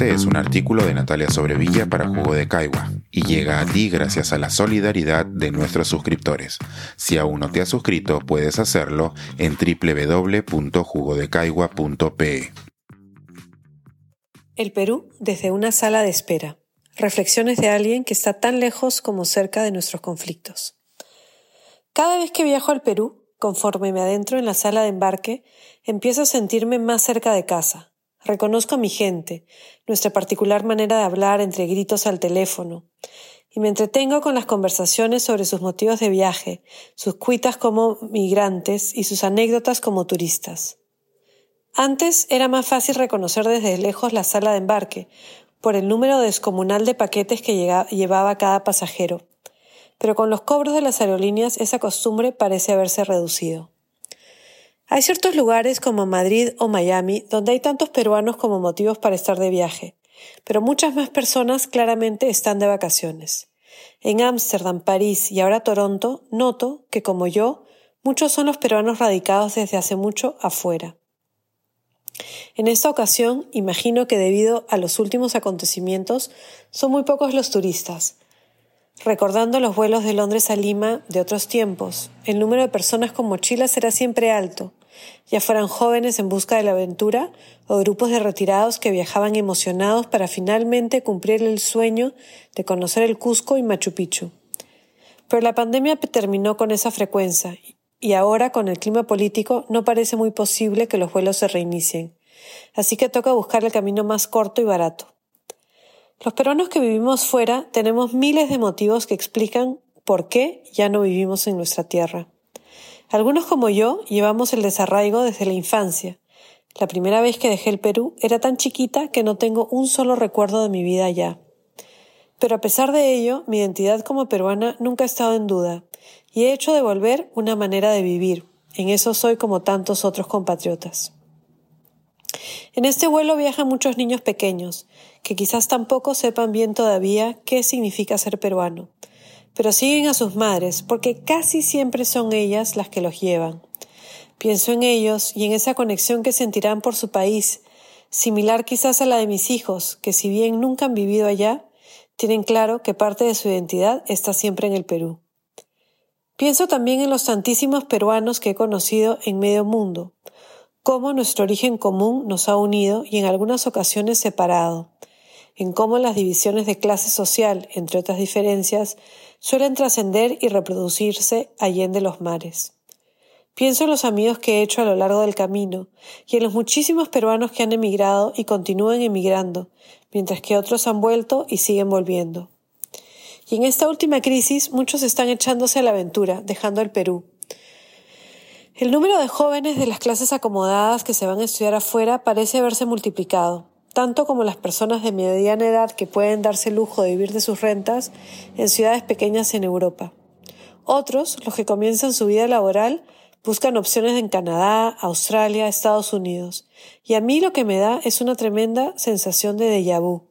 siguiente es un artículo de Natalia Sobrevilla para Jugo de Caigua y llega a ti gracias a la solidaridad de nuestros suscriptores. Si aún no te has suscrito, puedes hacerlo en www.jugodecaigua.pe. El Perú desde una sala de espera. Reflexiones de alguien que está tan lejos como cerca de nuestros conflictos. Cada vez que viajo al Perú, conforme me adentro en la sala de embarque, empiezo a sentirme más cerca de casa Reconozco a mi gente, nuestra particular manera de hablar entre gritos al teléfono, y me entretengo con las conversaciones sobre sus motivos de viaje, sus cuitas como migrantes y sus anécdotas como turistas. Antes era más fácil reconocer desde lejos la sala de embarque, por el número descomunal de paquetes que llevaba cada pasajero, pero con los cobros de las aerolíneas esa costumbre parece haberse reducido. Hay ciertos lugares como Madrid o Miami donde hay tantos peruanos como motivos para estar de viaje, pero muchas más personas claramente están de vacaciones. En Ámsterdam, París y ahora Toronto noto que, como yo, muchos son los peruanos radicados desde hace mucho afuera. En esta ocasión, imagino que debido a los últimos acontecimientos, son muy pocos los turistas. Recordando los vuelos de Londres a Lima de otros tiempos, el número de personas con mochilas era siempre alto, ya fueran jóvenes en busca de la aventura o grupos de retirados que viajaban emocionados para finalmente cumplir el sueño de conocer el Cusco y Machu Picchu. Pero la pandemia terminó con esa frecuencia y ahora con el clima político no parece muy posible que los vuelos se reinicien. Así que toca buscar el camino más corto y barato. Los peruanos que vivimos fuera tenemos miles de motivos que explican por qué ya no vivimos en nuestra tierra. Algunos como yo llevamos el desarraigo desde la infancia. La primera vez que dejé el Perú era tan chiquita que no tengo un solo recuerdo de mi vida allá. Pero a pesar de ello, mi identidad como peruana nunca ha estado en duda, y he hecho de volver una manera de vivir. En eso soy como tantos otros compatriotas. En este vuelo viajan muchos niños pequeños, que quizás tampoco sepan bien todavía qué significa ser peruano pero siguen a sus madres porque casi siempre son ellas las que los llevan. Pienso en ellos y en esa conexión que sentirán por su país, similar quizás a la de mis hijos, que si bien nunca han vivido allá, tienen claro que parte de su identidad está siempre en el Perú. Pienso también en los tantísimos peruanos que he conocido en medio mundo, cómo nuestro origen común nos ha unido y en algunas ocasiones separado, en cómo las divisiones de clase social, entre otras diferencias, suelen trascender y reproducirse allende los mares. Pienso en los amigos que he hecho a lo largo del camino y en los muchísimos peruanos que han emigrado y continúan emigrando, mientras que otros han vuelto y siguen volviendo. Y en esta última crisis muchos están echándose a la aventura, dejando el Perú. El número de jóvenes de las clases acomodadas que se van a estudiar afuera parece haberse multiplicado tanto como las personas de mediana edad que pueden darse el lujo de vivir de sus rentas en ciudades pequeñas en Europa. Otros, los que comienzan su vida laboral, buscan opciones en Canadá, Australia, Estados Unidos. Y a mí lo que me da es una tremenda sensación de déjà vu.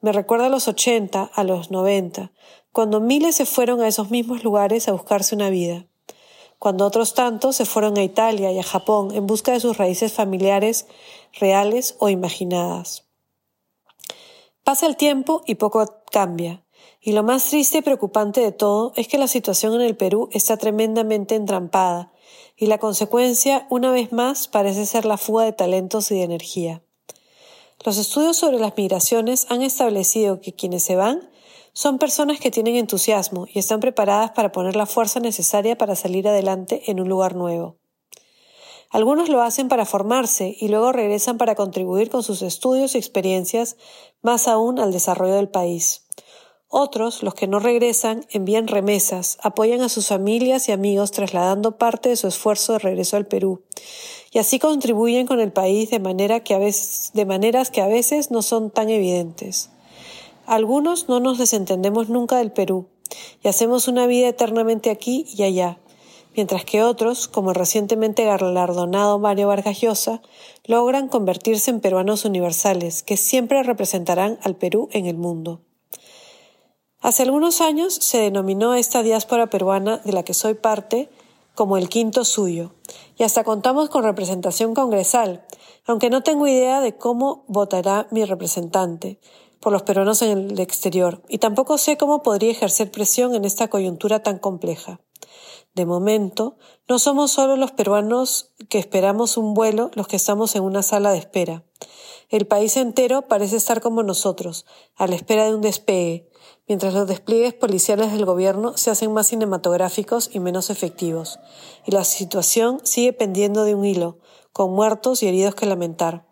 Me recuerda a los 80, a los 90, cuando miles se fueron a esos mismos lugares a buscarse una vida cuando otros tantos se fueron a Italia y a Japón en busca de sus raíces familiares reales o imaginadas. Pasa el tiempo y poco cambia, y lo más triste y preocupante de todo es que la situación en el Perú está tremendamente entrampada, y la consecuencia, una vez más, parece ser la fuga de talentos y de energía. Los estudios sobre las migraciones han establecido que quienes se van son personas que tienen entusiasmo y están preparadas para poner la fuerza necesaria para salir adelante en un lugar nuevo. Algunos lo hacen para formarse y luego regresan para contribuir con sus estudios y experiencias más aún al desarrollo del país. Otros, los que no regresan, envían remesas, apoyan a sus familias y amigos trasladando parte de su esfuerzo de regreso al Perú, y así contribuyen con el país de, de maneras que a veces no son tan evidentes. Algunos no nos desentendemos nunca del Perú y hacemos una vida eternamente aquí y allá, mientras que otros, como el recientemente galardonado Mario Vargas Llosa, logran convertirse en peruanos universales que siempre representarán al Perú en el mundo. Hace algunos años se denominó esta diáspora peruana de la que soy parte como el quinto suyo, y hasta contamos con representación congresal, aunque no tengo idea de cómo votará mi representante por los peruanos en el exterior, y tampoco sé cómo podría ejercer presión en esta coyuntura tan compleja. De momento, no somos solo los peruanos que esperamos un vuelo los que estamos en una sala de espera. El país entero parece estar como nosotros, a la espera de un despegue, mientras los despliegues policiales del gobierno se hacen más cinematográficos y menos efectivos, y la situación sigue pendiendo de un hilo, con muertos y heridos que lamentar.